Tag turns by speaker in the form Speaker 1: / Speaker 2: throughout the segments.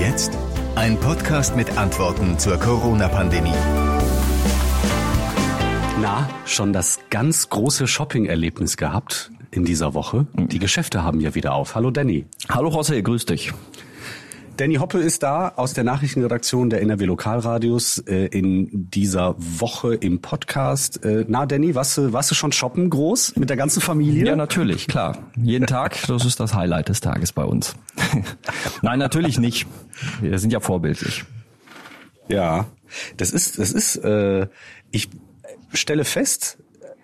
Speaker 1: jetzt? Ein Podcast mit Antworten zur Corona-Pandemie.
Speaker 2: Na, schon das ganz große Shopping-Erlebnis gehabt in dieser Woche. Die Geschäfte haben ja wieder auf. Hallo Danny.
Speaker 3: Hallo José, grüß dich.
Speaker 2: Danny Hoppe ist da aus der Nachrichtenredaktion der NRW Lokalradios äh, in dieser Woche im Podcast. Äh, na, Danny, warst du, warst du schon shoppen groß mit der ganzen Familie?
Speaker 3: Ja, natürlich, klar. Jeden Tag, das ist das Highlight des Tages bei uns. Nein, natürlich nicht. Wir sind ja vorbildlich.
Speaker 2: Ja, das ist, das ist, äh, ich stelle fest,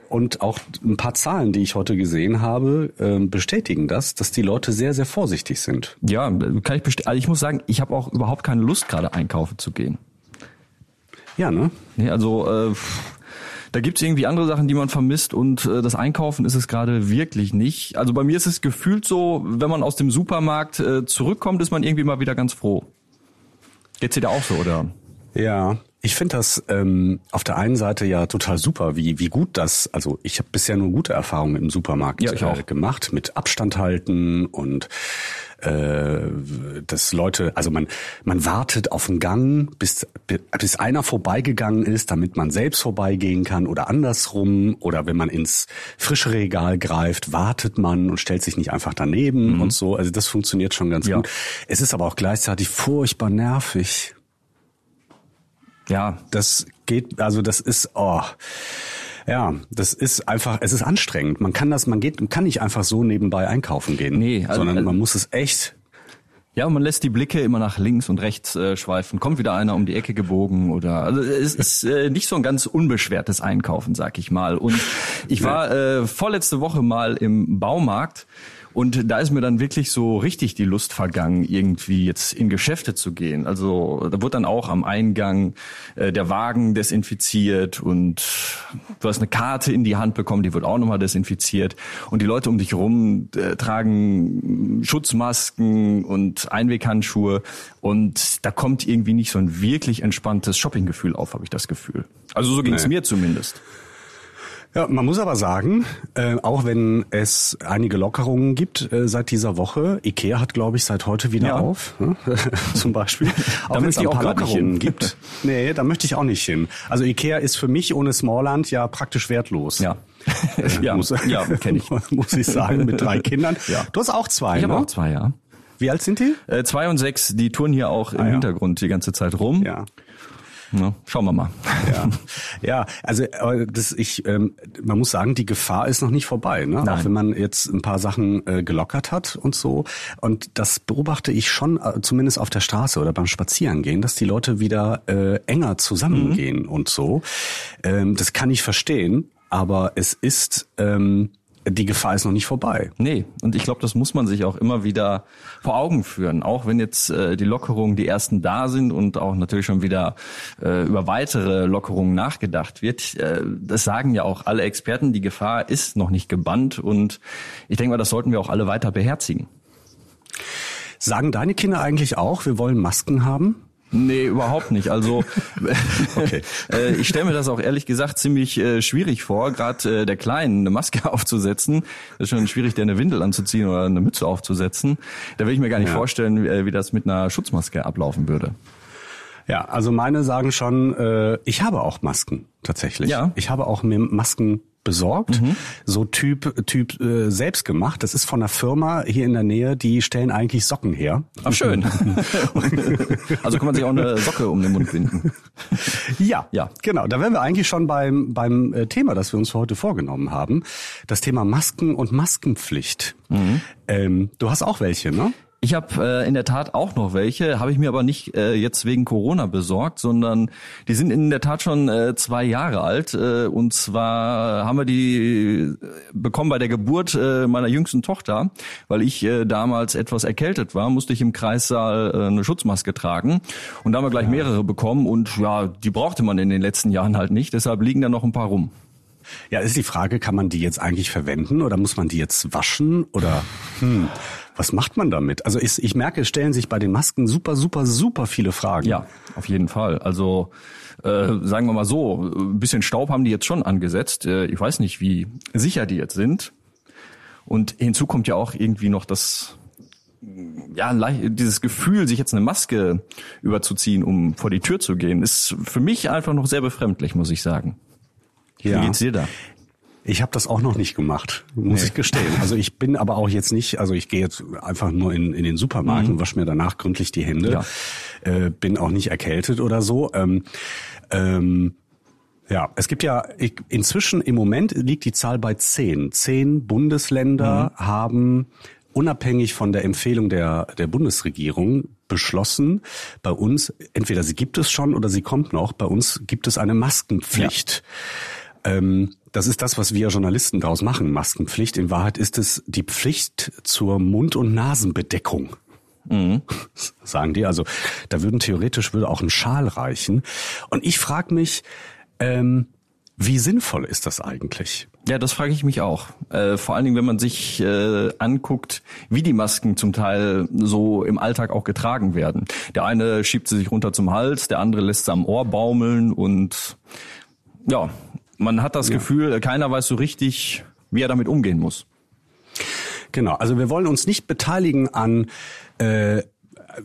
Speaker 2: und auch ein paar Zahlen, die ich heute gesehen habe, ähm, bestätigen das, dass die Leute sehr, sehr vorsichtig sind.
Speaker 3: Ja, kann ich bestätigen. Also ich muss sagen, ich habe auch überhaupt keine Lust, gerade einkaufen zu gehen.
Speaker 2: Ja, ne?
Speaker 3: Nee, also äh, da gibt's irgendwie andere Sachen, die man vermisst und äh, das Einkaufen ist es gerade wirklich nicht. Also bei mir ist es gefühlt so, wenn man aus dem Supermarkt äh, zurückkommt, ist man irgendwie mal wieder ganz froh. Geht's dir da auch so, oder?
Speaker 2: Ja, ich finde das ähm, auf der einen Seite ja total super, wie, wie gut das, also ich habe bisher nur gute Erfahrungen im Supermarkt
Speaker 3: Ja,
Speaker 2: äh, gemacht, mit Abstand halten und äh, dass Leute, also man, man wartet auf den Gang, bis, bis einer vorbeigegangen ist, damit man selbst vorbeigehen kann oder andersrum. Oder wenn man ins frische Regal greift, wartet man und stellt sich nicht einfach daneben und so. Also das funktioniert schon ganz
Speaker 3: Ja.
Speaker 2: gut. Es ist aber auch gleichzeitig furchtbar nervig.
Speaker 3: Ja,
Speaker 2: Das geht, also das ist, oh, ja, das ist einfach, es ist anstrengend. Man kann das, man geht, man kann nicht einfach so nebenbei einkaufen gehen,
Speaker 3: Nee, also-
Speaker 2: sondern
Speaker 3: also-
Speaker 2: man muss es echt.
Speaker 3: Ja, und man lässt die Blicke immer nach links und rechts äh, schweifen. Kommt wieder einer um die Ecke gebogen oder also es ist äh, nicht so ein ganz unbeschwertes Einkaufen, sag ich mal. Und ich war äh, vorletzte Woche mal im Baumarkt und da ist mir dann wirklich so richtig die Lust vergangen, irgendwie jetzt in Geschäfte zu gehen. Also da wurde dann auch am Eingang äh, der Wagen desinfiziert und du hast eine Karte in die Hand bekommen, die wird auch nochmal desinfiziert. Und die Leute um dich rum äh, tragen Schutzmasken und Einweghandschuhe. Und da kommt irgendwie nicht so ein wirklich entspanntes Shoppinggefühl auf, habe ich das Gefühl. Also so ging es
Speaker 2: Nee.
Speaker 3: mir zumindest.
Speaker 2: Ja, man muss aber sagen, äh, auch wenn es einige Lockerungen gibt äh, seit dieser Woche, Ikea hat, glaube ich, seit heute wieder
Speaker 3: Ja.
Speaker 2: auf, ne? zum Beispiel. Auch wenn es
Speaker 3: ich
Speaker 2: ein
Speaker 3: auch
Speaker 2: paar Lockerungen gibt. Nee, da möchte ich auch nicht hin. Also Ikea ist für mich ohne Smallland ja praktisch wertlos.
Speaker 3: Ja.
Speaker 2: Äh,
Speaker 3: ja,
Speaker 2: muss,
Speaker 3: ja, kenne ich.
Speaker 2: muss ich sagen, mit drei Kindern.
Speaker 3: Ja.
Speaker 2: Du hast auch zwei,
Speaker 3: Ich habe
Speaker 2: ne?
Speaker 3: auch zwei, ja.
Speaker 2: Wie alt sind die?
Speaker 3: Äh, zwei und sechs, die touren hier auch im
Speaker 2: Ah, ja.
Speaker 3: Hintergrund die ganze Zeit rum.
Speaker 2: Ja.
Speaker 3: Na, schauen wir mal.
Speaker 2: Ja, ja, also äh, das ich, ähm, man muss sagen, die Gefahr ist noch nicht vorbei, ne?
Speaker 3: Nein.
Speaker 2: Auch wenn man jetzt ein paar Sachen äh, gelockert hat und so. Und das beobachte ich schon, äh, zumindest auf der Straße oder beim Spazierengehen, dass die Leute wieder äh, enger zusammengehen
Speaker 3: Mhm.
Speaker 2: und so. Ähm, das kann ich verstehen, aber es ist ähm, die Gefahr ist noch nicht vorbei.
Speaker 3: Nee, und ich glaube, das muss man sich auch immer wieder vor Augen führen. Auch wenn jetzt äh, die Lockerungen die ersten da sind und auch natürlich schon wieder äh, über weitere Lockerungen nachgedacht wird. Äh, das sagen ja auch alle Experten, die Gefahr ist noch nicht gebannt und ich denke mal, das sollten wir auch alle weiter beherzigen.
Speaker 2: Sagen deine Kinder eigentlich auch, wir wollen Masken haben?
Speaker 3: Nee, überhaupt nicht. Also
Speaker 2: Okay.
Speaker 3: äh, ich stelle mir das auch ehrlich gesagt ziemlich äh, schwierig vor, gerade äh, der Kleinen eine Maske aufzusetzen. Das ist schon schwierig, der eine Windel anzuziehen oder eine Mütze aufzusetzen. Da will ich mir gar nicht
Speaker 2: Ja.
Speaker 3: vorstellen, wie, äh, wie das mit einer Schutzmaske ablaufen würde.
Speaker 2: Ja, also meine sagen schon, äh, ich habe auch Masken tatsächlich.
Speaker 3: Ja.
Speaker 2: Ich habe auch mir Masken besorgt, so Typ Typ äh, selbst gemacht. Das ist von einer Firma hier in der Nähe, die stellen eigentlich Socken her.
Speaker 3: Ach schön. also kann man sich auch eine Socke um den Mund binden.
Speaker 2: Ja,
Speaker 3: Ja.
Speaker 2: genau. Da wären wir eigentlich schon beim beim äh, Thema, das wir uns für heute vorgenommen haben. Das Thema Masken und Maskenpflicht. Ähm, du hast auch welche, ne?
Speaker 3: Ich habe äh, in der Tat auch noch welche, habe ich mir aber nicht äh, jetzt wegen Corona besorgt, sondern die sind in der Tat schon äh, zwei Jahre alt. Äh, und zwar haben wir die äh, bekommen bei der Geburt äh, meiner jüngsten Tochter, weil ich äh, damals etwas erkältet war, musste ich im Kreissaal äh, eine Schutzmaske tragen. Und da haben wir gleich mehrere bekommen und ja, die brauchte man in den letzten Jahren halt nicht, deshalb liegen da noch ein paar rum.
Speaker 2: Ja, ist die Frage, kann man die jetzt eigentlich verwenden oder muss man die jetzt waschen oder hm, was macht man damit? Also ich, ich merke, es stellen sich bei den Masken super, super, super viele Fragen.
Speaker 3: Ja, auf jeden Fall. Also äh, sagen wir mal so, ein bisschen Staub haben die jetzt schon angesetzt. Äh, ich weiß nicht, wie sicher die jetzt sind. Und hinzu kommt ja auch irgendwie noch das ja, dieses Gefühl, sich jetzt eine Maske überzuziehen, um vor die Tür zu gehen, ist für mich einfach noch sehr befremdlich, muss ich sagen.
Speaker 2: Ja.
Speaker 3: Wie geht's dir da?
Speaker 2: Ich habe das auch noch nicht gemacht, muss
Speaker 3: Nee.
Speaker 2: ich gestehen. Also ich bin aber auch jetzt nicht, also ich gehe jetzt einfach nur in, in den Supermarkt und wasche mir danach gründlich die Hände.
Speaker 3: Mhm. Ja.
Speaker 2: Äh, bin auch nicht erkältet oder so. Ähm, ähm, ja, es gibt ja ich, inzwischen im Moment liegt die Zahl bei zehn. Zehn Bundesländer
Speaker 3: Mhm.
Speaker 2: haben unabhängig von der Empfehlung der, der Bundesregierung beschlossen, bei uns, entweder sie gibt es schon oder sie kommt noch, bei uns gibt es eine Maskenpflicht. Ähm, das ist das, was wir Journalisten daraus machen, Maskenpflicht. In Wahrheit ist es die Pflicht zur Mund- und Nasenbedeckung. Sagen die. Also da würden theoretisch würde auch ein Schal reichen. Und ich frage mich, ähm, wie sinnvoll ist das eigentlich?
Speaker 3: Ja, das frage ich mich auch. Äh, vor allen Dingen, wenn man sich äh, anguckt, wie die Masken zum Teil so im Alltag auch getragen werden. Der eine schiebt sie sich runter zum Hals, der andere lässt sie am Ohr baumeln und ja, man hat das Gefühl, keiner weiß so richtig, wie er damit umgehen muss.
Speaker 2: Genau, also wir wollen uns nicht beteiligen an äh,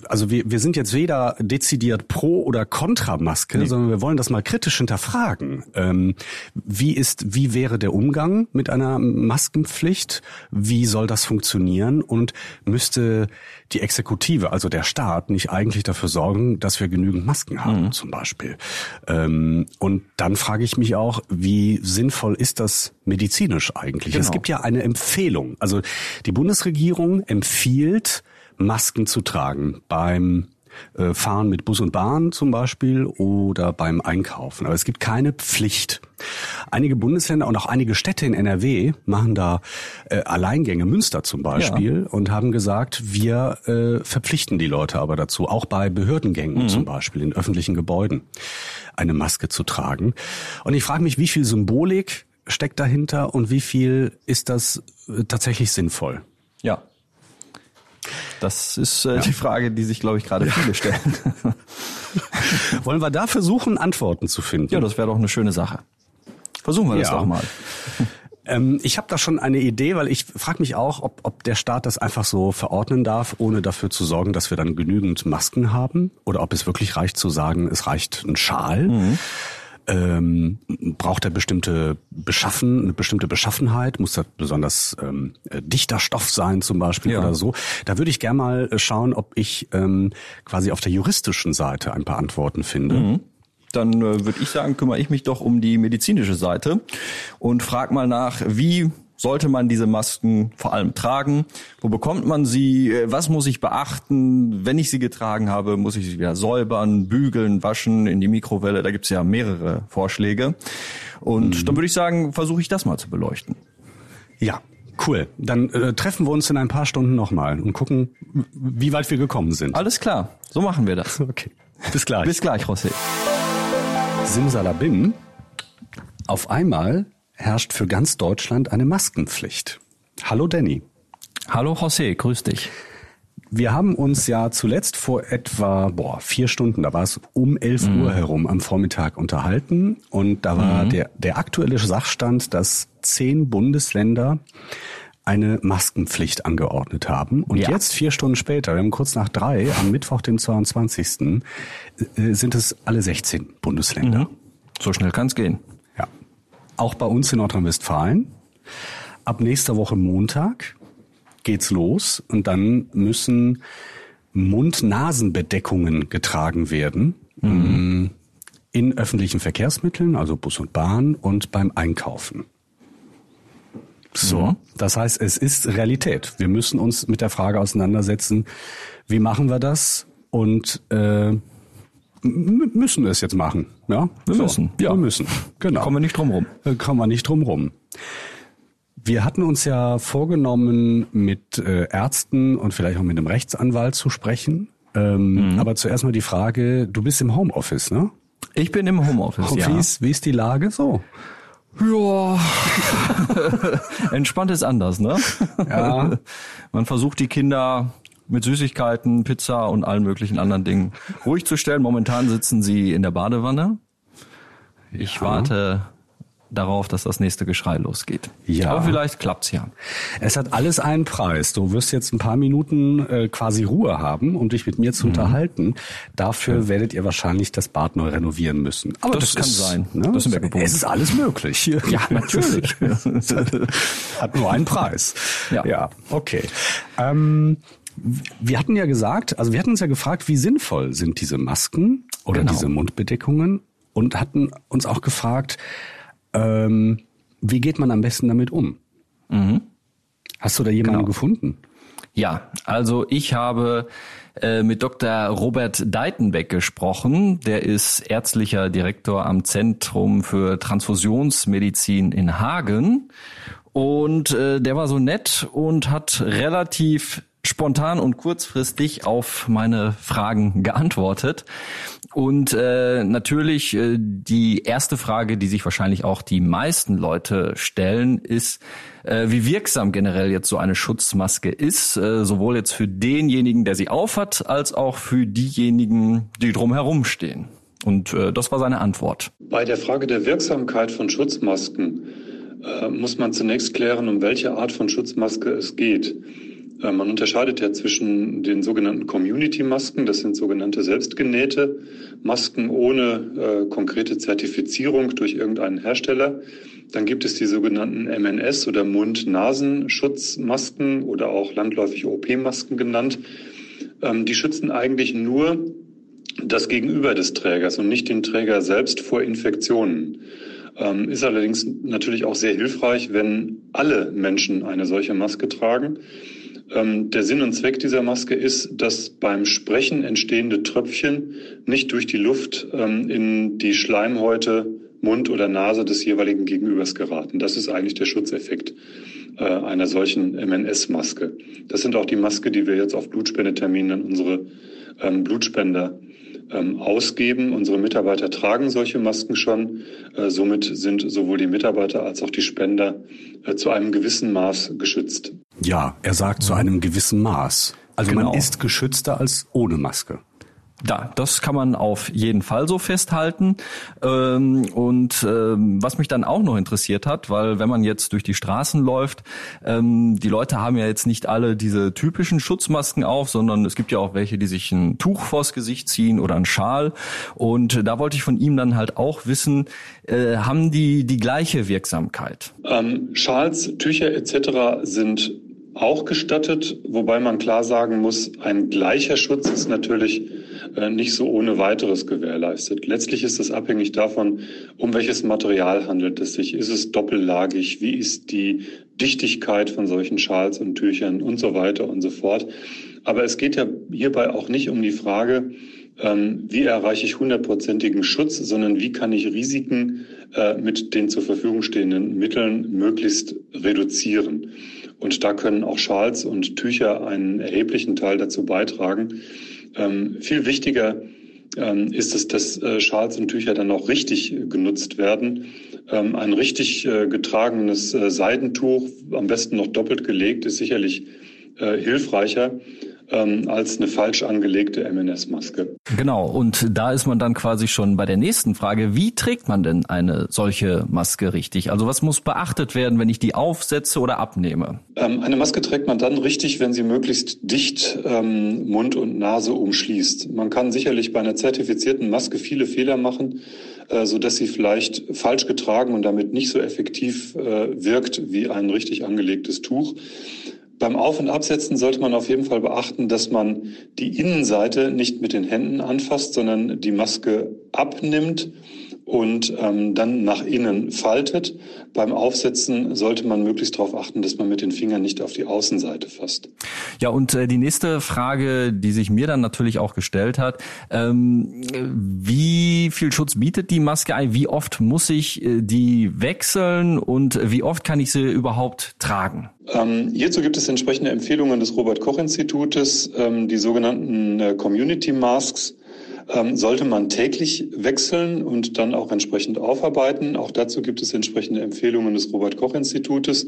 Speaker 2: also wir, wir sind jetzt weder dezidiert pro oder contra Maske, sondern wir wollen das mal kritisch hinterfragen. Ähm, wie ist, wie wäre der Umgang mit einer Maskenpflicht? Wie soll das funktionieren? Und müsste die Exekutive, also der Staat, nicht eigentlich dafür sorgen, dass wir genügend Masken haben, zum Beispiel? Ähm, und dann frage ich mich auch, wie sinnvoll ist das medizinisch eigentlich? Es
Speaker 3: Genau.
Speaker 2: gibt ja eine Empfehlung. Also die Bundesregierung empfiehlt, Masken zu tragen beim äh, Fahren mit Bus und Bahn zum Beispiel oder beim Einkaufen. Aber es gibt keine Pflicht. Einige Bundesländer und auch einige Städte in NRW machen da äh, Alleingänge, Münster zum Beispiel, und haben gesagt, wir äh, verpflichten die Leute aber dazu, auch bei Behördengängen zum Beispiel in öffentlichen Gebäuden, eine Maske zu tragen. Und ich frage mich, wie viel Symbolik steckt dahinter und wie viel ist das äh, tatsächlich sinnvoll?
Speaker 3: Ja. Das ist äh, die Frage, die sich, glaube ich, gerade viele stellen.
Speaker 2: Wollen wir da versuchen, Antworten zu finden?
Speaker 3: ja, das wäre doch eine schöne Sache. Versuchen wir das
Speaker 2: Ja.
Speaker 3: doch mal.
Speaker 2: Ähm, ich habe da schon eine Idee, weil ich frage mich auch, ob, ob der Staat das einfach so verordnen darf, ohne dafür zu sorgen, dass wir dann genügend Masken haben. Oder ob es wirklich reicht zu sagen, es reicht ein Schal. Ähm, braucht er bestimmte Beschaffen, eine bestimmte Beschaffenheit? Muss das besonders ähm, äh, dichter Stoff sein zum Beispiel
Speaker 3: Ja.
Speaker 2: oder so? Da würde ich gerne mal äh, schauen, ob ich ähm, quasi auf der juristischen Seite ein paar Antworten finde.
Speaker 3: Dann äh, würde ich sagen, kümmere ich mich doch um die medizinische Seite und frag mal nach, wie sollte man diese Masken vor allem tragen? Wo bekommt man sie? Äh, Was muss ich beachten? Wenn ich sie getragen habe, muss ich sie wieder säubern, bügeln, waschen, in die Mikrowelle. Da gibt's ja mehrere Vorschläge. Und dann würde ich sagen, versuche ich das mal zu beleuchten.
Speaker 2: Ja, cool. Dann äh, treffen wir uns in ein paar Stunden nochmal und gucken, wie weit wir gekommen sind.
Speaker 3: Alles klar, so machen wir das.
Speaker 2: Okay. Bis gleich.
Speaker 3: Bis gleich, José.
Speaker 2: Simsalabim. Auf einmal herrscht für ganz Deutschland eine Maskenpflicht. Hallo Danny.
Speaker 3: Hallo José, grüß dich.
Speaker 2: Wir haben uns ja zuletzt vor etwa boah, vier Stunden, da war es um 11 Uhr herum am Vormittag unterhalten und da war der, der aktuelle Sachstand, dass zehn Bundesländer eine Maskenpflicht angeordnet haben. Und
Speaker 3: Ja.
Speaker 2: jetzt, vier Stunden später, wir haben kurz nach drei, am Mittwoch, den 22., äh, sind es alle 16 Bundesländer.
Speaker 3: So schnell kann's gehen.
Speaker 2: Auch bei uns in Nordrhein-Westfalen. Ab nächster Woche Montag geht's los und dann müssen Mund-Nasen-Bedeckungen getragen werden. mm, In öffentlichen Verkehrsmitteln, also Bus und Bahn und beim Einkaufen. So, das heißt, es ist Realität. Wir müssen uns mit der Frage auseinandersetzen, wie machen wir das und äh, müssen wir es jetzt machen. Ja,
Speaker 3: Wir
Speaker 2: so,
Speaker 3: müssen, ja.
Speaker 2: Wir müssen, genau.
Speaker 3: Kommen wir nicht drum rum.
Speaker 2: Kommen wir nicht drum rum. Wir hatten uns ja vorgenommen, mit äh, Ärzten und vielleicht auch mit einem Rechtsanwalt zu sprechen. Ähm, Aber zuerst mal die Frage, du bist im Homeoffice, ne?
Speaker 3: Ich bin im Homeoffice,
Speaker 2: Und
Speaker 3: ja.
Speaker 2: wie, ist, wie ist die Lage so?
Speaker 3: Ja. Entspannt ist anders, ne?
Speaker 2: Ja.
Speaker 3: Man versucht die Kinder mit Süßigkeiten, Pizza und allen möglichen anderen Dingen ruhig zu stellen. Momentan sitzen sie in der Badewanne. Ich warte darauf, dass das nächste Geschrei losgeht.
Speaker 2: Ja.
Speaker 3: Aber vielleicht klappt's ja.
Speaker 2: Es hat alles einen Preis. Du wirst jetzt ein paar Minuten äh, quasi Ruhe haben, um dich mit mir zu mhm. unterhalten. Dafür ja. werdet ihr wahrscheinlich das Bad neu renovieren müssen.
Speaker 3: Aber das, das kann ist, sein.
Speaker 2: Ne? Das gewohnt. Es ist alles möglich.
Speaker 3: Ja, natürlich.
Speaker 2: hat nur einen Preis. Ja, ja okay. Ähm, wir hatten ja gesagt, also wir hatten uns ja gefragt, wie sinnvoll sind diese Masken oder genau. diese Mundbedeckungen und hatten uns auch gefragt, ähm, wie geht man am besten damit um? Mhm. Hast du da jemanden genau. gefunden?
Speaker 3: Ja, also ich habe äh, mit Dr. Robert Deitenbeck gesprochen. Der ist ärztlicher Direktor am Zentrum für Transfusionsmedizin in Hagen. Und äh, der war so nett und hat relativ spontan und kurzfristig auf meine Fragen geantwortet. Und äh, natürlich äh, die erste Frage, die sich wahrscheinlich auch die meisten Leute stellen, ist, äh, wie wirksam generell jetzt so eine Schutzmaske ist, äh, sowohl jetzt für denjenigen, der sie aufhat, als auch für diejenigen, die drumherum stehen. Und äh, das war seine Antwort.
Speaker 4: Bei der Frage der Wirksamkeit von Schutzmasken äh, muss man zunächst klären, um welche Art von Schutzmaske es geht. Äh, man unterscheidet ja zwischen den sogenannten Community-Masken, das sind sogenannte selbstgenähte Masken ohne äh, konkrete Zertifizierung durch irgendeinen Hersteller. Dann gibt es die sogenannten MNS oder Mund-Nasenschutzmasken oder auch landläufig OP-Masken genannt. Ähm, die schützen eigentlich nur das Gegenüber des Trägers und nicht den Träger selbst vor Infektionen. Ähm, ist allerdings natürlich auch sehr hilfreich, wenn alle Menschen eine solche Maske tragen. Ähm, der Sinn und Zweck dieser Maske ist, dass beim Sprechen entstehende Tröpfchen nicht durch die Luft ähm, in die Schleimhäute, Mund oder Nase des jeweiligen Gegenübers geraten. Das ist eigentlich der Schutzeffekt äh, einer solchen MNS-Maske. Das sind auch die Maske, die wir jetzt auf Blutspendeterminen an unsere ähm, ausgeben. Unsere Mitarbeiter tragen solche Masken schon. Äh, somit sind sowohl die Mitarbeiter als auch die Spender äh, zu einem gewissen Maß geschützt.
Speaker 2: Ja, er sagt zu einem gewissen Maß. Also genau. man ist geschützter als ohne Maske.
Speaker 3: Da, das kann man auf jeden Fall so festhalten. Ähm, und ähm, was mich dann auch noch interessiert hat, weil wenn man jetzt durch die Straßen läuft, ähm, die Leute haben ja jetzt nicht alle diese typischen Schutzmasken auf, sondern es gibt ja auch welche, die sich ein Tuch vors Gesicht ziehen oder einen Schal. Und da wollte ich von ihm dann halt auch wissen, äh, haben die die gleiche Wirksamkeit?
Speaker 4: Ähm, Schals, Tücher etc. sind auch gestattet, wobei man klar sagen muss, ein gleicher Schutz ist natürlich äh, nicht so ohne weiteres gewährleistet. Letztlich ist es abhängig davon, um welches Material handelt es sich. Ist es doppellagig? Wie ist die Dichtigkeit von solchen Schals und Tüchern und so weiter und so fort. Aber es geht ja hierbei auch nicht um die Frage, ähm, wie erreiche ich hundertprozentigen Schutz, sondern wie kann ich Risiken äh, mit den zur Verfügung stehenden Mitteln möglichst reduzieren. Und da können auch Schals und Tücher einen erheblichen Teil dazu beitragen. Ähm, viel wichtiger ähm, ist es, dass äh, Schals und Tücher dann auch richtig genutzt werden. Ähm, ein richtig äh, getragenes äh, Seidentuch, am besten noch doppelt gelegt, ist sicherlich äh, hilfreicher ähm, als eine falsch angelegte MNS-Maske.
Speaker 3: Genau, und da ist man dann quasi schon bei der nächsten Frage, wie trägt man denn eine solche Maske richtig? Also was muss beachtet werden, wenn ich die aufsetze oder abnehme?
Speaker 4: Ähm, eine Maske trägt man dann richtig, wenn sie möglichst dicht ähm, Mund und Nase umschließt. Man kann sicherlich bei einer zertifizierten Maske viele Fehler machen, äh, so dass sie vielleicht falsch getragen und damit nicht so effektiv äh, wirkt wie ein richtig angelegtes Tuch. Beim Auf- und Absetzen sollte man auf jeden Fall beachten, dass man die Innenseite nicht mit den Händen anfasst, sondern die Maske abnimmt und ähm, dann nach innen faltet. Beim Aufsetzen sollte man möglichst darauf achten, dass man mit den Fingern nicht auf die Außenseite fasst.
Speaker 3: Ja, und äh, die nächste Frage, die sich mir dann natürlich auch gestellt hat, ähm, wie viel Schutz bietet die Maske ein? Wie oft muss ich äh, die wechseln und wie oft kann ich sie überhaupt tragen?
Speaker 4: Ähm, hierzu gibt es entsprechende Empfehlungen des Robert Koch Institutes, ähm, die sogenannten äh, Community Masks ähm, sollte man täglich wechseln und dann auch entsprechend aufarbeiten. Auch dazu gibt es entsprechende Empfehlungen des Robert Koch Institutes.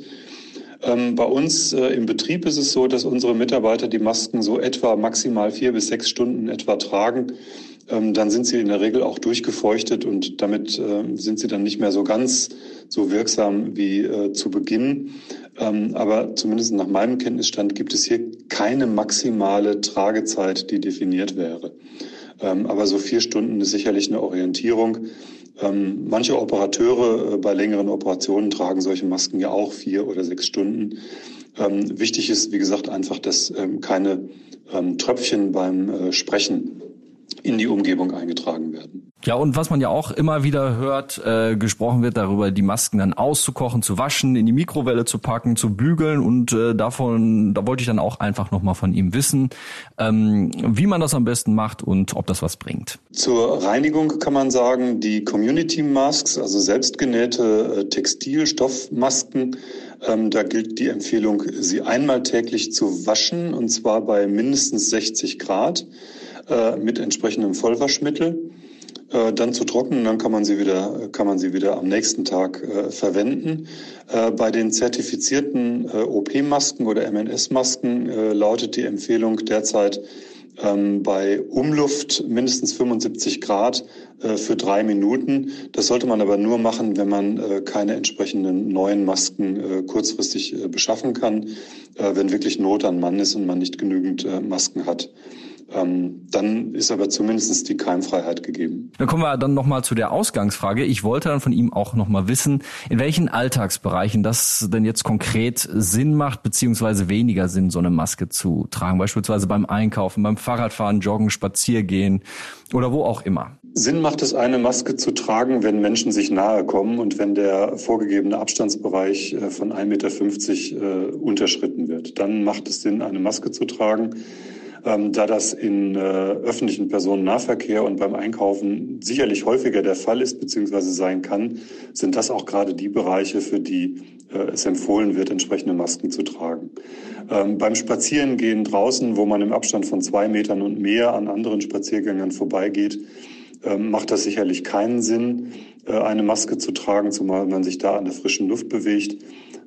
Speaker 4: Ähm, bei uns äh, im Betrieb ist es so, dass unsere Mitarbeiter die Masken so etwa maximal vier bis sechs Stunden etwa tragen. ähm, dann sind sie in der Regel auch durchgefeuchtet und damit äh, sind sie dann nicht mehr so ganz so wirksam wie äh, zu Beginn. Ähm, aber zumindest nach meinem Kenntnisstand gibt es hier keine maximale Tragezeit, die definiert wäre. Ähm, aber so vier Stunden ist sicherlich eine Orientierung. Ähm, manche Operateure äh, bei längeren Operationen tragen solche Masken ja auch vier oder sechs Stunden. Ähm, wichtig ist, wie gesagt, einfach, dass keine Tröpfchen beim äh, Sprechen in die Umgebung eingetragen werden.
Speaker 3: Ja, und was man ja auch immer wieder hört, äh, gesprochen wird darüber, die Masken dann auszukochen, zu waschen, in die Mikrowelle zu packen, zu bügeln und äh, davon, da wollte ich dann auch einfach nochmal von ihm wissen, ähm, wie man das am besten macht und ob das was bringt.
Speaker 4: Zur Reinigung kann man sagen, die Community Masks, also selbstgenähte äh, Textilstoffmasken, ähm, da gilt die Empfehlung, sie einmal täglich zu waschen und zwar bei mindestens 60 Grad äh, mit entsprechendem Vollwaschmittel dann zu trocknen, dann kann man sie wieder, kann man sie wieder am nächsten Tag äh, verwenden. Äh, bei den zertifizierten äh, OP-Masken oder MNS-Masken äh, lautet die Empfehlung derzeit ähm, bei Umluft mindestens 75 Grad äh, für drei Minuten. Das sollte man aber nur machen, wenn man äh, keine entsprechenden neuen Masken äh, kurzfristig äh, beschaffen kann, äh, wenn wirklich Not an Mann ist und man nicht genügend äh, Masken hat. Ähm, dann ist aber zumindest die Keimfreiheit gegeben.
Speaker 3: Dann kommen wir dann nochmal zu der Ausgangsfrage. Ich wollte dann von ihm auch nochmal wissen, in welchen Alltagsbereichen das denn jetzt konkret Sinn macht, beziehungsweise weniger Sinn, so eine Maske zu tragen. Beispielsweise beim Einkaufen, beim Fahrradfahren, Joggen, Spaziergehen oder wo auch immer.
Speaker 4: Sinn macht es, eine Maske zu tragen, wenn Menschen sich nahe kommen und wenn der vorgegebene Abstandsbereich äh, von 1,50 Meter äh, unterschritten wird. Dann macht es Sinn, eine Maske zu tragen. Ähm, da das in äh, öffentlichen Personennahverkehr und beim Einkaufen sicherlich häufiger der Fall ist bzw. sein kann, sind das auch gerade die Bereiche, für die äh, es empfohlen wird, entsprechende Masken zu tragen. Ähm, beim Spazierengehen draußen, wo man im Abstand von zwei Metern und mehr an anderen Spaziergängern vorbeigeht, ähm, macht das sicherlich keinen Sinn, äh, eine Maske zu tragen, zumal man sich da an der frischen Luft bewegt.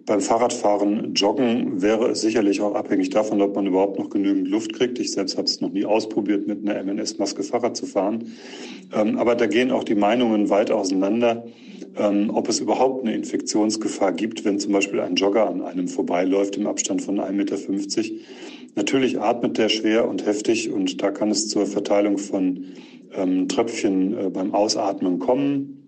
Speaker 4: Beim Fahrradfahren, Joggen wäre es sicherlich auch abhängig davon, ob man überhaupt noch genügend Luft kriegt. Ich selbst habe es noch nie ausprobiert, mit einer MNS-Maske Fahrrad zu fahren. Ähm, aber da gehen auch die Meinungen weit auseinander, ähm, ob es überhaupt eine Infektionsgefahr gibt, wenn zum Beispiel ein Jogger an einem vorbeiläuft im Abstand von 1,50 Meter. Natürlich atmet der schwer und heftig und da kann es zur Verteilung von ähm, Tröpfchen äh, beim Ausatmen kommen.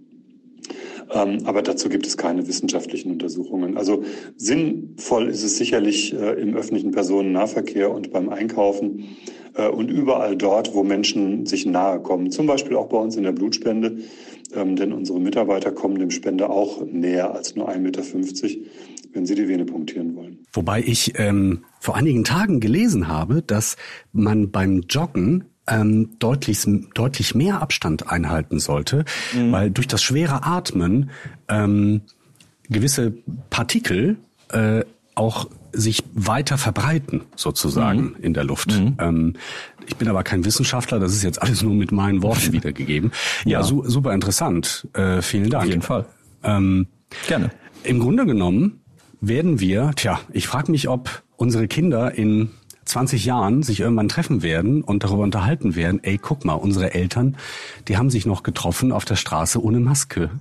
Speaker 4: Ähm, aber dazu gibt es keine wissenschaftlichen Untersuchungen. Also sinnvoll ist es sicherlich äh, im öffentlichen Personennahverkehr und beim Einkaufen äh, und überall dort, wo Menschen sich nahe kommen. Zum Beispiel auch bei uns in der Blutspende. Ähm, denn unsere Mitarbeiter kommen dem Spender auch näher als nur 1,50 Meter, wenn sie die Vene punktieren wollen.
Speaker 2: Wobei ich ähm, vor einigen Tagen gelesen habe, dass man beim Joggen ähm, deutlich, deutlich mehr Abstand einhalten sollte, mhm. weil durch das schwere Atmen ähm, gewisse Partikel äh, auch sich weiter verbreiten, sozusagen, mhm. in der Luft. Mhm. Ähm, ich bin aber kein Wissenschaftler, das ist jetzt alles nur mit meinen Worten wiedergegeben. Ja, ja su super interessant. Äh, vielen Dank.
Speaker 3: Auf jeden Fall.
Speaker 2: Ähm, Gerne. Im Grunde genommen werden wir, tja, ich frage mich, ob unsere Kinder in 20 Jahren sich irgendwann treffen werden und darüber unterhalten werden, ey, guck mal, unsere Eltern, die haben sich noch getroffen auf der Straße ohne Maske.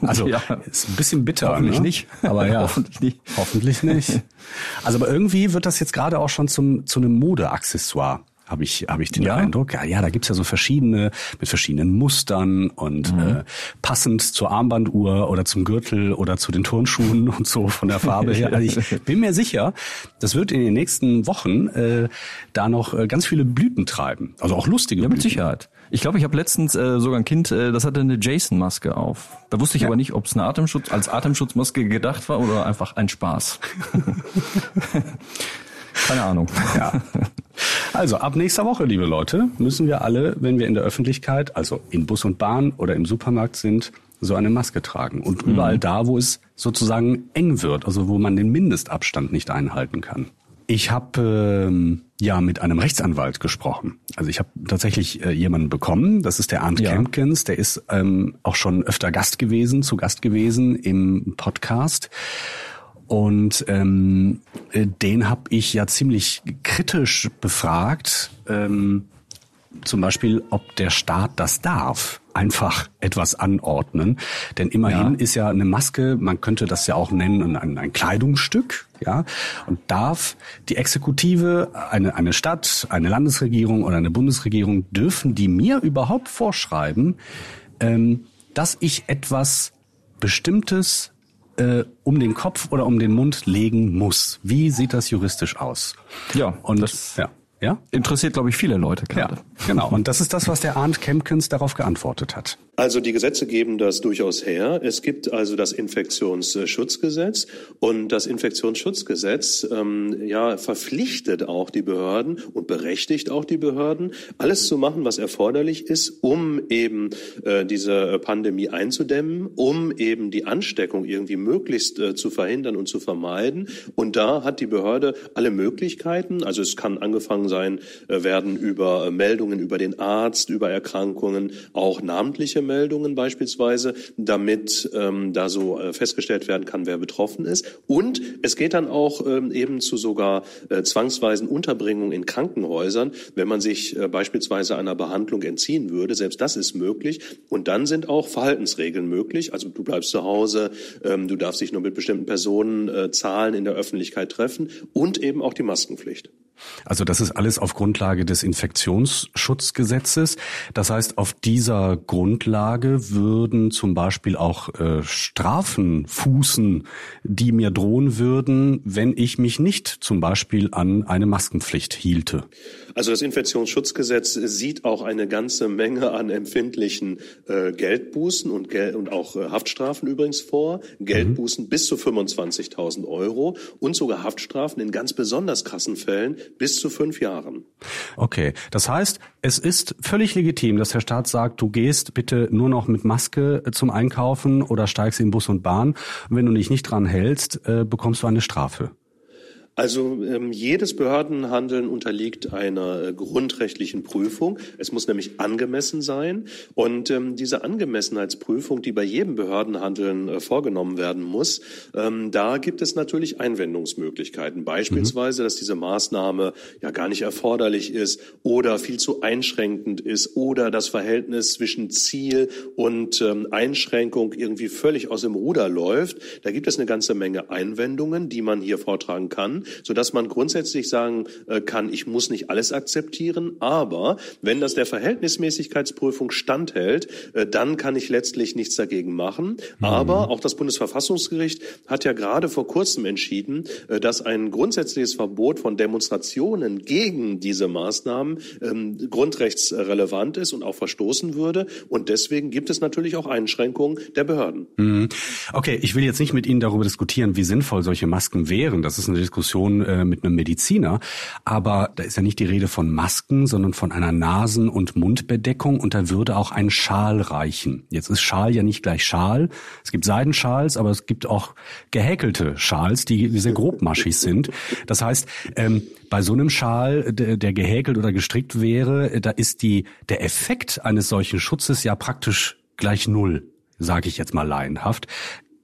Speaker 2: Also ja. ist ein bisschen bitter.
Speaker 3: Hoffentlich
Speaker 2: ne?
Speaker 3: nicht.
Speaker 2: Aber ja,
Speaker 3: hoffentlich nicht.
Speaker 2: Hoffentlich nicht. Also aber irgendwie wird das jetzt gerade auch schon zum zu einem Modeaccessoire habe ich, hab ich den ja? Eindruck. Ja, ja, da gibt's ja so verschiedene, mit verschiedenen Mustern und mhm. äh, passend zur Armbanduhr oder zum Gürtel oder zu den Turnschuhen und so von der Farbe her. Also ich bin mir sicher, das wird in den nächsten Wochen äh, da noch äh, ganz viele Blüten treiben. Also auch lustige
Speaker 3: ja,
Speaker 2: Blüten.
Speaker 3: mit Sicherheit. Ich glaube, ich habe letztens äh, sogar ein Kind, äh, das hatte eine Jason-Maske auf. Da wusste ich ja. aber nicht, ob es eine Atemschutz als Atemschutzmaske gedacht war oder einfach ein Spaß. Keine Ahnung.
Speaker 2: Ja. Also ab nächster Woche, liebe Leute, müssen wir alle, wenn wir in der Öffentlichkeit, also in Bus und Bahn oder im Supermarkt sind, so eine Maske tragen. Und mhm. überall da, wo es sozusagen eng wird, also wo man den Mindestabstand nicht einhalten kann. Ich habe ähm, ja mit einem Rechtsanwalt gesprochen. Also ich habe tatsächlich äh, jemanden bekommen. Das ist der Arndt ja. Kempkins. Der ist ähm, auch schon öfter Gast gewesen, zu Gast gewesen im Podcast. Und ähm, äh, den habe ich ja ziemlich kritisch befragt, ähm, zum Beispiel, ob der Staat das darf, einfach etwas anordnen. Denn immerhin ja. ist ja eine Maske, man könnte das ja auch nennen, ein, ein Kleidungsstück, ja. Und darf die Exekutive, eine, eine Stadt, eine Landesregierung oder eine Bundesregierung, dürfen die mir überhaupt vorschreiben, ähm, dass ich etwas Bestimmtes äh, um den Kopf oder um den Mund legen muss. Wie sieht das juristisch aus?
Speaker 3: Ja, und das ja. Ja? Interessiert, glaube ich, viele Leute gerade.
Speaker 2: Ja, genau. Und das ist das, was der Arndt Kempkens darauf geantwortet hat.
Speaker 5: Also die Gesetze geben das durchaus her. Es gibt also das Infektionsschutzgesetz und das Infektionsschutzgesetz ähm, ja verpflichtet auch die Behörden und berechtigt auch die Behörden, alles zu machen, was erforderlich ist, um eben äh, diese Pandemie einzudämmen, um eben die Ansteckung irgendwie möglichst äh, zu verhindern und zu vermeiden. Und da hat die Behörde alle Möglichkeiten. Also es kann angefangen sein äh, werden über Meldungen über den Arzt, über Erkrankungen, auch namentliche Meldungen beispielsweise, damit ähm, da so äh, festgestellt werden kann, wer betroffen ist. Und es geht dann auch ähm, eben zu sogar äh, zwangsweisen Unterbringungen in Krankenhäusern, wenn man sich äh, beispielsweise einer Behandlung entziehen würde. Selbst das ist möglich. Und dann sind auch Verhaltensregeln möglich. Also du bleibst zu Hause, ähm, du darfst dich nur mit bestimmten Personen äh, Zahlen in der Öffentlichkeit treffen und eben auch die Maskenpflicht.
Speaker 2: Also das ist alles auf Grundlage des Infektionsschutzgesetzes. Das heißt, auf dieser Grundlage würden zum Beispiel auch äh, Strafen fußen, die mir drohen würden, wenn ich mich nicht zum Beispiel an eine Maskenpflicht hielte.
Speaker 5: Also das Infektionsschutzgesetz sieht auch eine ganze Menge an empfindlichen äh, Geldbußen und, Gel und auch äh, Haftstrafen übrigens vor. Geldbußen mhm. bis zu 25.000 Euro und sogar Haftstrafen in ganz besonders krassen Fällen bis zu fünf Jahren.
Speaker 2: Okay, das heißt, es ist völlig legitim, dass der Staat sagt, du gehst bitte nur noch mit Maske äh, zum Einkaufen oder steigst in Bus und Bahn. Und wenn du dich nicht dran hältst, äh, bekommst du eine Strafe.
Speaker 5: Also ähm, jedes Behördenhandeln unterliegt einer äh, grundrechtlichen Prüfung. Es muss nämlich angemessen sein. Und ähm, diese Angemessenheitsprüfung, die bei jedem Behördenhandeln äh, vorgenommen werden muss, ähm, da gibt es natürlich Einwendungsmöglichkeiten. Beispielsweise, mhm. dass diese Maßnahme ja gar nicht erforderlich ist oder viel zu einschränkend ist oder das Verhältnis zwischen Ziel und ähm, Einschränkung irgendwie völlig aus dem Ruder läuft. Da gibt es eine ganze Menge Einwendungen, die man hier vortragen kann sodass man grundsätzlich sagen äh, kann, ich muss nicht alles akzeptieren, aber wenn das der Verhältnismäßigkeitsprüfung standhält, äh, dann kann ich letztlich nichts dagegen machen. Mhm. Aber auch das Bundesverfassungsgericht hat ja gerade vor kurzem entschieden, äh, dass ein grundsätzliches Verbot von Demonstrationen gegen diese Maßnahmen ähm, grundrechtsrelevant ist und auch verstoßen würde. Und deswegen gibt es natürlich auch Einschränkungen der Behörden.
Speaker 2: Mhm. Okay, ich will jetzt nicht mit Ihnen darüber diskutieren, wie sinnvoll solche Masken wären. Das ist eine Diskussion, Diskussion äh, mit einem Mediziner. Aber da ist ja nicht die Rede von Masken, sondern von einer Nasen- und Mundbedeckung und da würde auch ein Schal reichen. Jetzt ist Schal ja nicht gleich Schal. Es gibt Seidenschals, aber es gibt auch gehäkelte Schals, die sehr grobmaschig sind. Das heißt, ähm, bei so einem Schal, der, der gehäkelt oder gestrickt wäre, da ist die, der Effekt eines solchen Schutzes ja praktisch gleich null sage ich jetzt mal laienhaft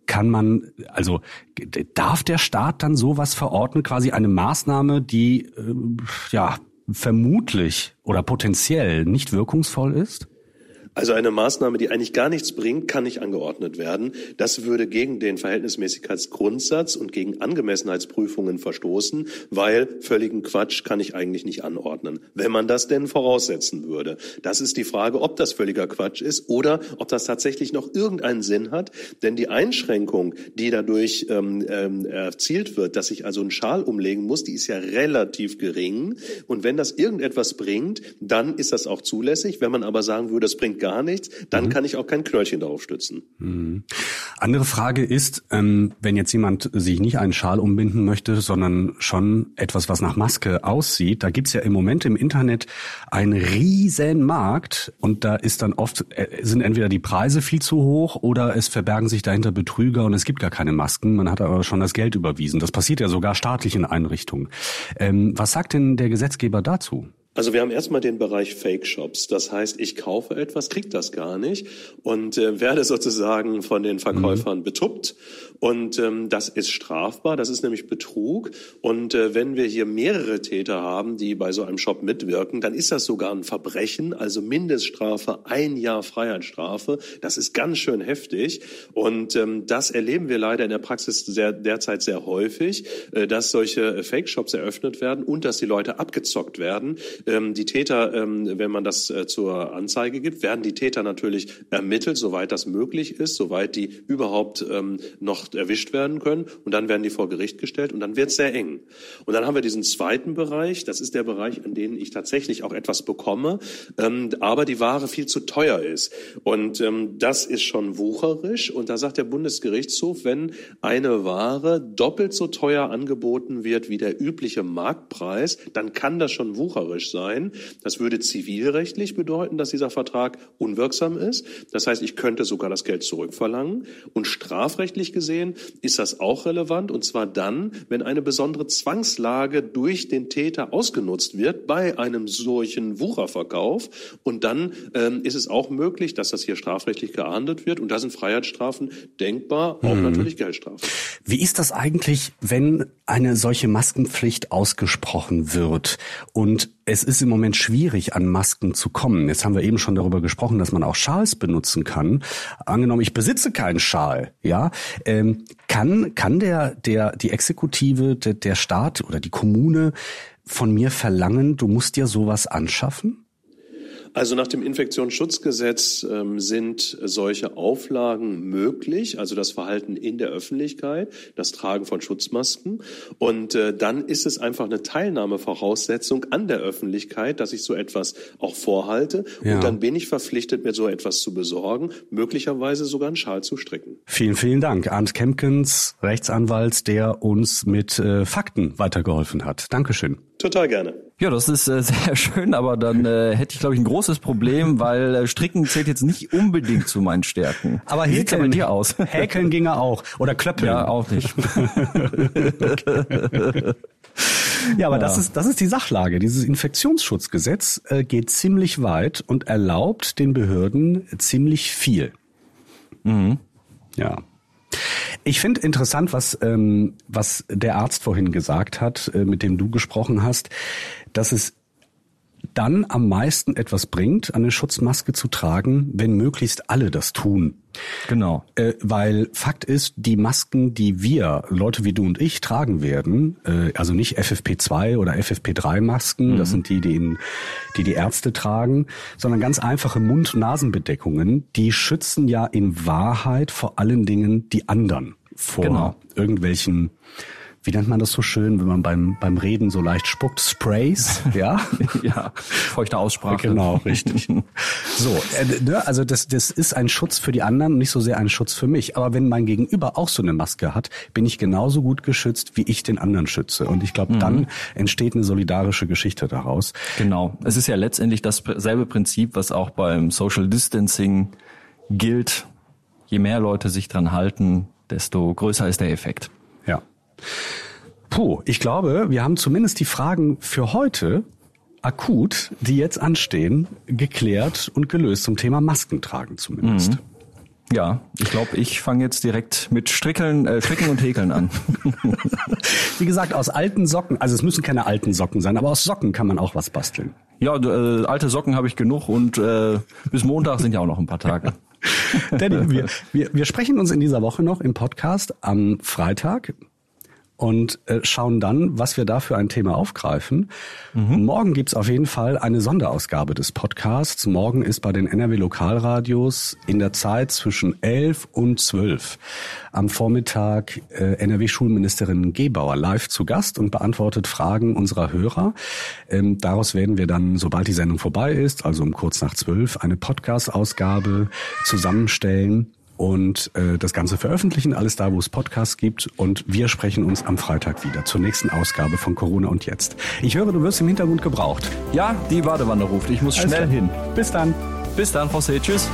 Speaker 2: kann man, also darf der Staat dann sowas verordnen, quasi eine Maßnahme, die äh, ja vermutlich oder potenziell nicht wirkungsvoll ist?
Speaker 5: Also eine Maßnahme, die eigentlich gar nichts bringt, kann nicht angeordnet werden. Das würde gegen den Verhältnismäßigkeitsgrundsatz und gegen Angemessenheitsprüfungen verstoßen, weil völligen Quatsch kann ich eigentlich nicht anordnen, wenn man das denn voraussetzen würde. Das ist die Frage, ob das völliger Quatsch ist oder ob das tatsächlich noch irgendeinen Sinn hat. Denn die Einschränkung, die dadurch ähm, ähm, erzielt wird, dass ich also einen Schal umlegen muss, die ist ja relativ gering. Und wenn das irgendetwas bringt, dann ist das auch zulässig. Wenn man aber sagen würde, das bringt gar nichts, dann mhm. kann ich auch kein Knöllchen darauf stützen.
Speaker 2: Mhm. Andere Frage ist, ähm, wenn jetzt jemand sich nicht einen Schal umbinden möchte, sondern schon etwas, was nach Maske aussieht, da gibt's ja im Moment im Internet einen riesen Markt und da ist dann oft, äh, sind entweder die Preise viel zu hoch oder es verbergen sich dahinter Betrüger und es gibt gar keine Masken, man hat aber schon das Geld überwiesen. Das passiert ja sogar staatlich in Einrichtungen. Ähm, was sagt denn der Gesetzgeber dazu?
Speaker 5: Also wir haben erstmal den Bereich Fake Shops. Das heißt, ich kaufe etwas, krieg das gar nicht und äh, werde sozusagen von den Verkäufern mhm. betuppt. Und ähm, das ist strafbar, das ist nämlich Betrug. Und äh, wenn wir hier mehrere Täter haben, die bei so einem Shop mitwirken, dann ist das sogar ein Verbrechen, also Mindeststrafe, ein Jahr Freiheitsstrafe. Das ist ganz schön heftig. Und ähm, das erleben wir leider in der Praxis sehr, derzeit sehr häufig, äh, dass solche Fake Shops eröffnet werden und dass die Leute abgezockt werden ähm, die Täter, ähm, wenn man das äh, zur Anzeige gibt, werden die Täter natürlich ermittelt, soweit das möglich ist, soweit die überhaupt ähm, noch erwischt werden können. Und dann werden die vor Gericht gestellt und dann wird es sehr eng. Und dann haben wir diesen zweiten Bereich, das ist der Bereich, an dem ich tatsächlich auch etwas bekomme, ähm, aber die Ware viel zu teuer ist. Und ähm, das ist schon wucherisch. Und da sagt der Bundesgerichtshof, wenn eine Ware doppelt so teuer angeboten wird wie der übliche Marktpreis, dann kann das schon wucherisch sein. Das würde zivilrechtlich bedeuten, dass dieser Vertrag unwirksam ist. Das heißt, ich könnte sogar das Geld zurückverlangen. Und strafrechtlich gesehen ist das auch relevant. Und zwar dann, wenn eine besondere Zwangslage durch den Täter ausgenutzt wird bei einem solchen Wucherverkauf. Und dann ähm, ist es auch möglich, dass das hier strafrechtlich geahndet wird. Und da sind Freiheitsstrafen denkbar, auch mhm. natürlich Geldstrafen.
Speaker 2: Wie ist das eigentlich, wenn eine solche Maskenpflicht ausgesprochen wird und es ist im Moment schwierig, an Masken zu kommen. Jetzt haben wir eben schon darüber gesprochen, dass man auch Schals benutzen kann. Angenommen, ich besitze keinen Schal, ja, ähm, kann kann der der die Exekutive, der, der Staat oder die Kommune von mir verlangen, du musst dir sowas anschaffen?
Speaker 5: Also nach dem Infektionsschutzgesetz ähm, sind solche Auflagen möglich, also das Verhalten in der Öffentlichkeit, das Tragen von Schutzmasken. Und äh, dann ist es einfach eine Teilnahmevoraussetzung an der Öffentlichkeit, dass ich so etwas auch vorhalte. Ja. Und dann bin ich verpflichtet, mir so etwas zu besorgen, möglicherweise sogar einen Schal zu stricken.
Speaker 2: Vielen, vielen Dank. Arndt Kempkens, Rechtsanwalt, der uns mit äh, Fakten weitergeholfen hat. Dankeschön.
Speaker 5: Total gerne.
Speaker 3: Ja, das ist äh, sehr schön, aber dann äh, hätte ich, glaube ich, ein großes Problem, weil äh, Stricken zählt jetzt nicht unbedingt zu meinen Stärken.
Speaker 2: Aber Wie sieht's bei dir aus? Häkeln ginge auch. Oder Klöppeln.
Speaker 3: Ja, auch nicht.
Speaker 2: Ja, aber ja. das ist das ist die Sachlage. Dieses Infektionsschutzgesetz äh, geht ziemlich weit und erlaubt den Behörden ziemlich viel. Mhm. Ja. Ich finde interessant, was, ähm, was der Arzt vorhin gesagt hat, äh, mit dem du gesprochen hast, dass es dann am meisten etwas bringt, eine Schutzmaske zu tragen, wenn möglichst alle das tun.
Speaker 3: Genau.
Speaker 2: Äh, weil Fakt ist, die Masken, die wir, Leute wie du und ich, tragen werden, äh, also nicht FFP2 oder FFP3-Masken, mhm. das sind die, die, in, die die Ärzte tragen, sondern ganz einfache Mund-Nasen-Bedeckungen, die schützen ja in Wahrheit vor allen Dingen die anderen vor genau. irgendwelchen wie nennt man das so schön, wenn man beim, beim Reden so leicht spuckt? Sprays, ja?
Speaker 3: ja, feuchte Aussprache.
Speaker 2: Genau, richtig. so, äh, ne, also das, das ist ein Schutz für die anderen, nicht so sehr ein Schutz für mich. Aber wenn mein Gegenüber auch so eine Maske hat, bin ich genauso gut geschützt, wie ich den anderen schütze. Und ich glaube, mhm. dann entsteht eine solidarische Geschichte daraus.
Speaker 3: Genau. Es ist ja letztendlich dasselbe Prinzip, was auch beim Social Distancing gilt. Je mehr Leute sich dran halten, desto größer ist der Effekt.
Speaker 2: Puh, ich glaube, wir haben zumindest die Fragen für heute akut, die jetzt anstehen, geklärt und gelöst zum Thema Maskentragen zumindest. Mhm.
Speaker 3: Ja, ich glaube, ich fange jetzt direkt mit Strickeln, äh, Stricken und Häkeln an.
Speaker 2: Wie gesagt, aus alten Socken, also es müssen keine alten Socken sein, aber aus Socken kann man auch was basteln.
Speaker 3: Ja, äh, alte Socken habe ich genug und äh, bis Montag sind ja auch noch ein paar Tage.
Speaker 2: Danny, wir, wir, wir sprechen uns in dieser Woche noch im Podcast am Freitag und äh, schauen dann, was wir da für ein Thema aufgreifen. Mhm. Morgen gibt's auf jeden Fall eine Sonderausgabe des Podcasts. Morgen ist bei den NRW Lokalradios in der Zeit zwischen 11 und 12 am Vormittag äh, NRW-Schulministerin Gebauer live zu Gast und beantwortet Fragen unserer Hörer. Ähm, daraus werden wir dann, sobald die Sendung vorbei ist, also um kurz nach 12, eine Podcast-Ausgabe zusammenstellen und äh, das Ganze veröffentlichen, alles da, wo es Podcasts gibt. Und wir sprechen uns am Freitag wieder zur nächsten Ausgabe von Corona und Jetzt. Ich höre, du wirst im Hintergrund gebraucht.
Speaker 3: Ja, die Badewanne ruft. Ich muss alles schnell klar. hin.
Speaker 2: Bis dann.
Speaker 3: Bis dann, José. Tschüss.